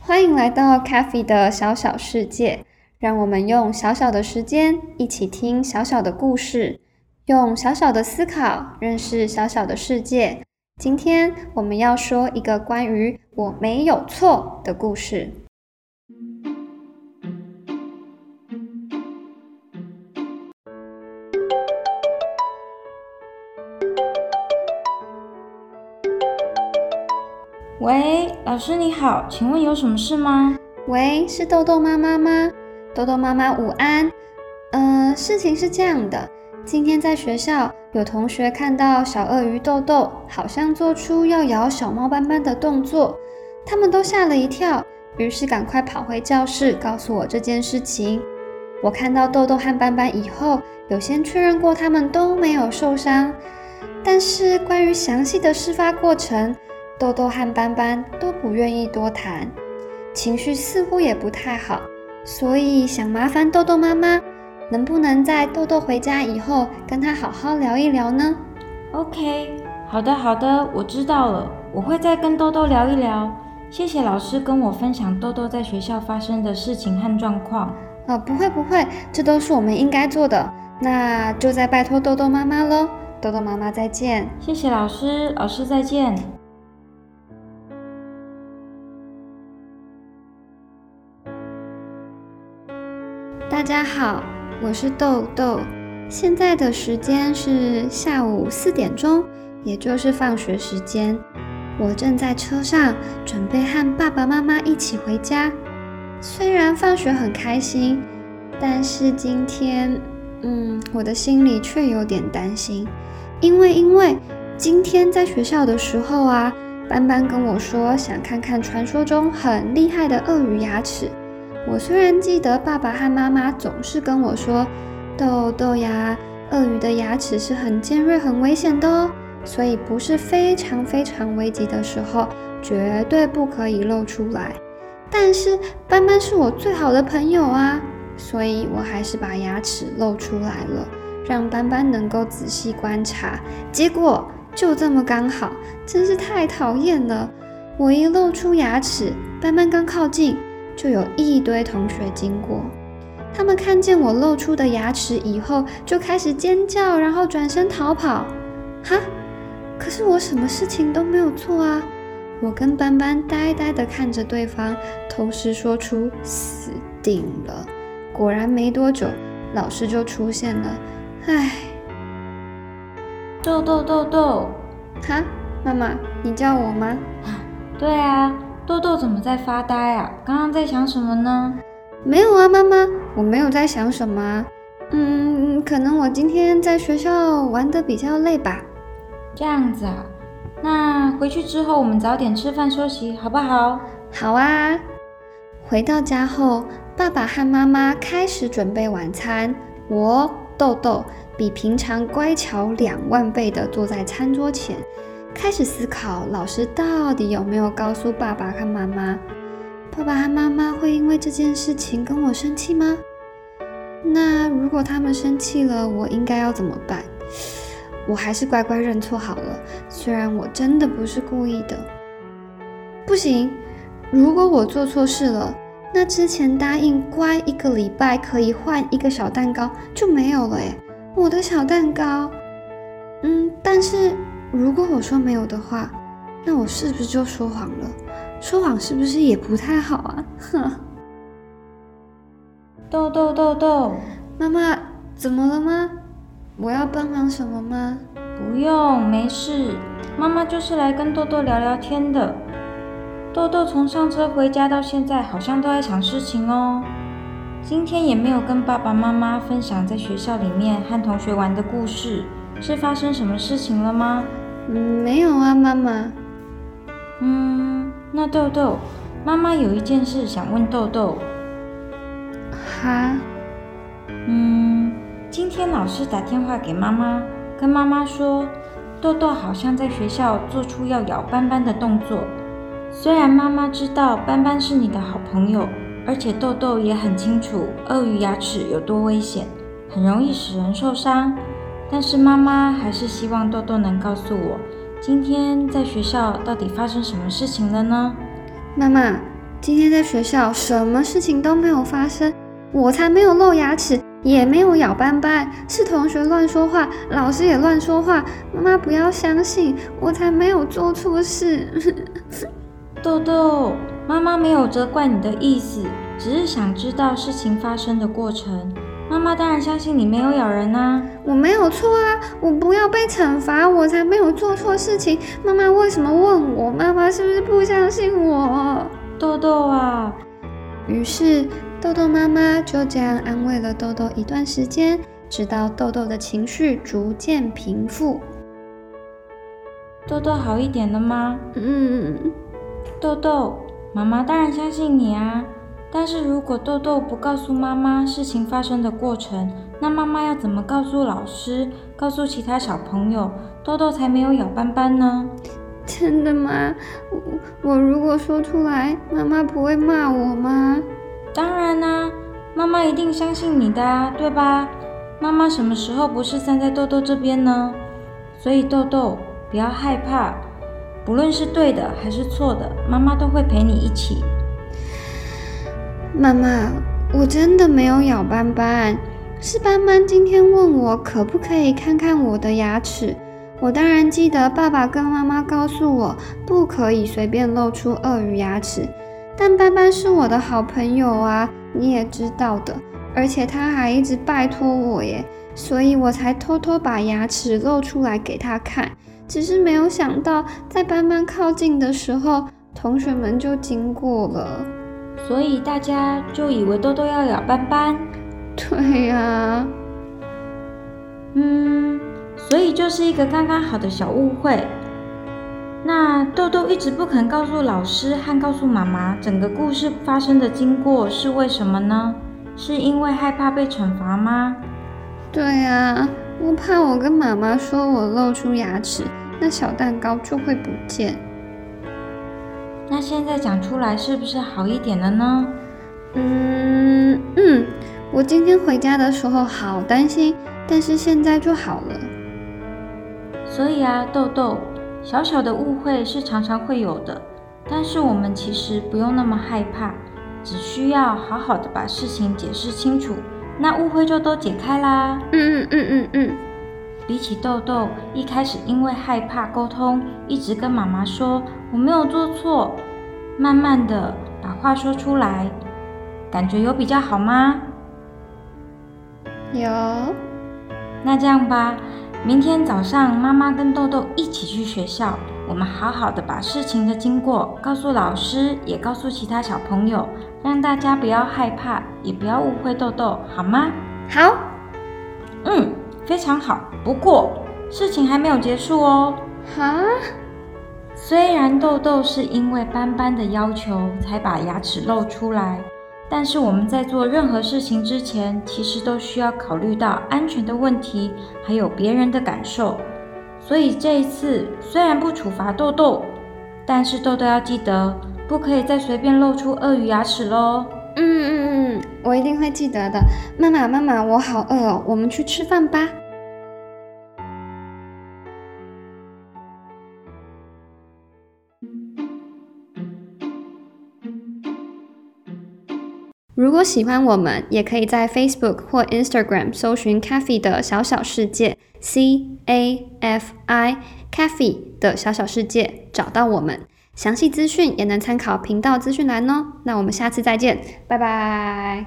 欢迎来到 Cafe 的小小世界，让我们用小小的时间一起听小小的故事，用小小的思考认识小小的世界。今天我们要说一个关于“我没有错”的故事。喂，老师你好，请问有什么事吗？喂，是豆豆妈妈吗？豆豆妈妈午安。嗯，事情是这样的，今天在学校有同学看到小鳄鱼豆豆好像做出要咬小猫斑斑的动作，他们都吓了一跳，于是赶快跑回教室告诉我这件事情。我看到豆豆和斑斑以后，有先确认过他们都没有受伤，但是关于详细的事发过程。豆豆和斑斑都不愿意多谈，情绪似乎也不太好，所以想麻烦豆豆妈妈，能不能在豆豆回家以后跟他好好聊一聊呢？OK，好的好的，我知道了，我会再跟豆豆聊一聊。谢谢老师跟我分享豆豆在学校发生的事情和状况。哦，不会不会，这都是我们应该做的，那就再拜托豆豆妈妈喽。豆豆妈妈再见。谢谢老师，老师再见。大家好，我是豆豆。现在的时间是下午四点钟，也就是放学时间。我正在车上，准备和爸爸妈妈一起回家。虽然放学很开心，但是今天，嗯，我的心里却有点担心，因为因为今天在学校的时候啊，班班跟我说想看看传说中很厉害的鳄鱼牙齿。我虽然记得爸爸和妈妈总是跟我说，豆豆呀，鳄鱼的牙齿是很尖锐、很危险的哦，所以不是非常非常危急的时候，绝对不可以露出来。但是斑斑是我最好的朋友啊，所以我还是把牙齿露出来了，让斑斑能够仔细观察。结果就这么刚好，真是太讨厌了！我一露出牙齿，斑斑刚靠近。就有一堆同学经过，他们看见我露出的牙齿以后，就开始尖叫，然后转身逃跑。哈！可是我什么事情都没有做啊！我跟斑斑呆呆地看着对方，同时说出“死定了”。果然没多久，老师就出现了。唉，豆豆豆豆，哈，妈妈，你叫我吗？对啊。豆豆怎么在发呆啊？刚刚在想什么呢？没有啊，妈妈，我没有在想什么。嗯，可能我今天在学校玩的比较累吧。这样子啊，那回去之后我们早点吃饭休息，好不好？好啊。回到家后，爸爸和妈妈开始准备晚餐。我豆豆比平常乖巧两万倍的坐在餐桌前。开始思考，老师到底有没有告诉爸爸和妈妈？爸爸和妈妈会因为这件事情跟我生气吗？那如果他们生气了，我应该要怎么办？我还是乖乖认错好了，虽然我真的不是故意的。不行，如果我做错事了，那之前答应乖一个礼拜可以换一个小蛋糕就没有了诶，我的小蛋糕。嗯，但是。如果我说没有的话，那我是不是就说谎了？说谎是不是也不太好啊？哼！豆豆豆豆，妈妈怎么了吗？我要帮忙什么吗？不用，没事。妈妈就是来跟豆豆聊聊天的。豆豆从上车回家到现在，好像都在想事情哦。今天也没有跟爸爸妈妈分享在学校里面和同学玩的故事，是发生什么事情了吗？嗯，没有啊，妈妈。嗯，那豆豆，妈妈有一件事想问豆豆。哈？嗯，今天老师打电话给妈妈，跟妈妈说，豆豆好像在学校做出要咬斑斑的动作。虽然妈妈知道斑斑是你的好朋友，而且豆豆也很清楚鳄鱼牙齿有多危险，很容易使人受伤。但是妈妈还是希望豆豆能告诉我，今天在学校到底发生什么事情了呢？妈妈，今天在学校什么事情都没有发生，我才没有露牙齿，也没有咬斑斑，是同学乱说话，老师也乱说话。妈妈不要相信，我才没有做错事。豆豆，妈妈没有责怪你的意思，只是想知道事情发生的过程。妈妈当然相信你没有咬人啊，我没有错啊，我不要被惩罚，我才没有做错事情。妈妈为什么问我？妈妈是不是不相信我？豆豆啊，于是豆豆妈妈就这样安慰了豆豆一段时间，直到豆豆的情绪逐渐平复。豆豆好一点了吗？嗯，豆豆，妈妈当然相信你啊。但是如果豆豆不告诉妈妈事情发生的过程，那妈妈要怎么告诉老师、告诉其他小朋友，豆豆才没有咬斑斑呢？真的吗？我我如果说出来，妈妈不会骂我吗？当然啦，妈妈一定相信你的啊，对吧？妈妈什么时候不是站在豆豆这边呢？所以豆豆不要害怕，不论是对的还是错的，妈妈都会陪你一起。妈妈，我真的没有咬斑斑，是斑斑今天问我可不可以看看我的牙齿。我当然记得爸爸跟妈妈告诉我不可以随便露出鳄鱼牙齿，但斑斑是我的好朋友啊，你也知道的，而且他还一直拜托我耶，所以我才偷偷把牙齿露出来给他看。只是没有想到，在斑斑靠近的时候，同学们就经过了。所以大家就以为豆豆要咬斑斑，对呀，嗯，所以就是一个刚刚好的小误会。那豆豆一直不肯告诉老师和告诉妈妈整个故事发生的经过是为什么呢？是因为害怕被惩罚吗？对呀，我怕我跟妈妈说我露出牙齿，那小蛋糕就会不见。那现在讲出来是不是好一点了呢？嗯嗯，我今天回家的时候好担心，但是现在就好了。所以啊，豆豆，小小的误会是常常会有的，但是我们其实不用那么害怕，只需要好好的把事情解释清楚，那误会就都解开啦。嗯嗯嗯嗯嗯。比起豆豆一开始因为害怕沟通，一直跟妈妈说我没有做错，慢慢的把话说出来，感觉有比较好吗？有。那这样吧，明天早上妈妈跟豆豆一起去学校，我们好好的把事情的经过告诉老师，也告诉其他小朋友，让大家不要害怕，也不要误会豆豆，好吗？好。嗯。非常好，不过事情还没有结束哦。哈，虽然豆豆是因为斑斑的要求才把牙齿露出来，但是我们在做任何事情之前，其实都需要考虑到安全的问题，还有别人的感受。所以这一次虽然不处罚豆豆，但是豆豆要记得，不可以再随便露出鳄鱼牙齿喽。嗯嗯嗯，我一定会记得的。妈妈妈妈，我好饿哦，我们去吃饭吧。如果喜欢我们，也可以在 Facebook 或 Instagram 搜寻 Cafe 的小小世界 C A F I Cafe 的小小世界，找到我们。详细资讯也能参考频道资讯栏哦。那我们下次再见，拜拜。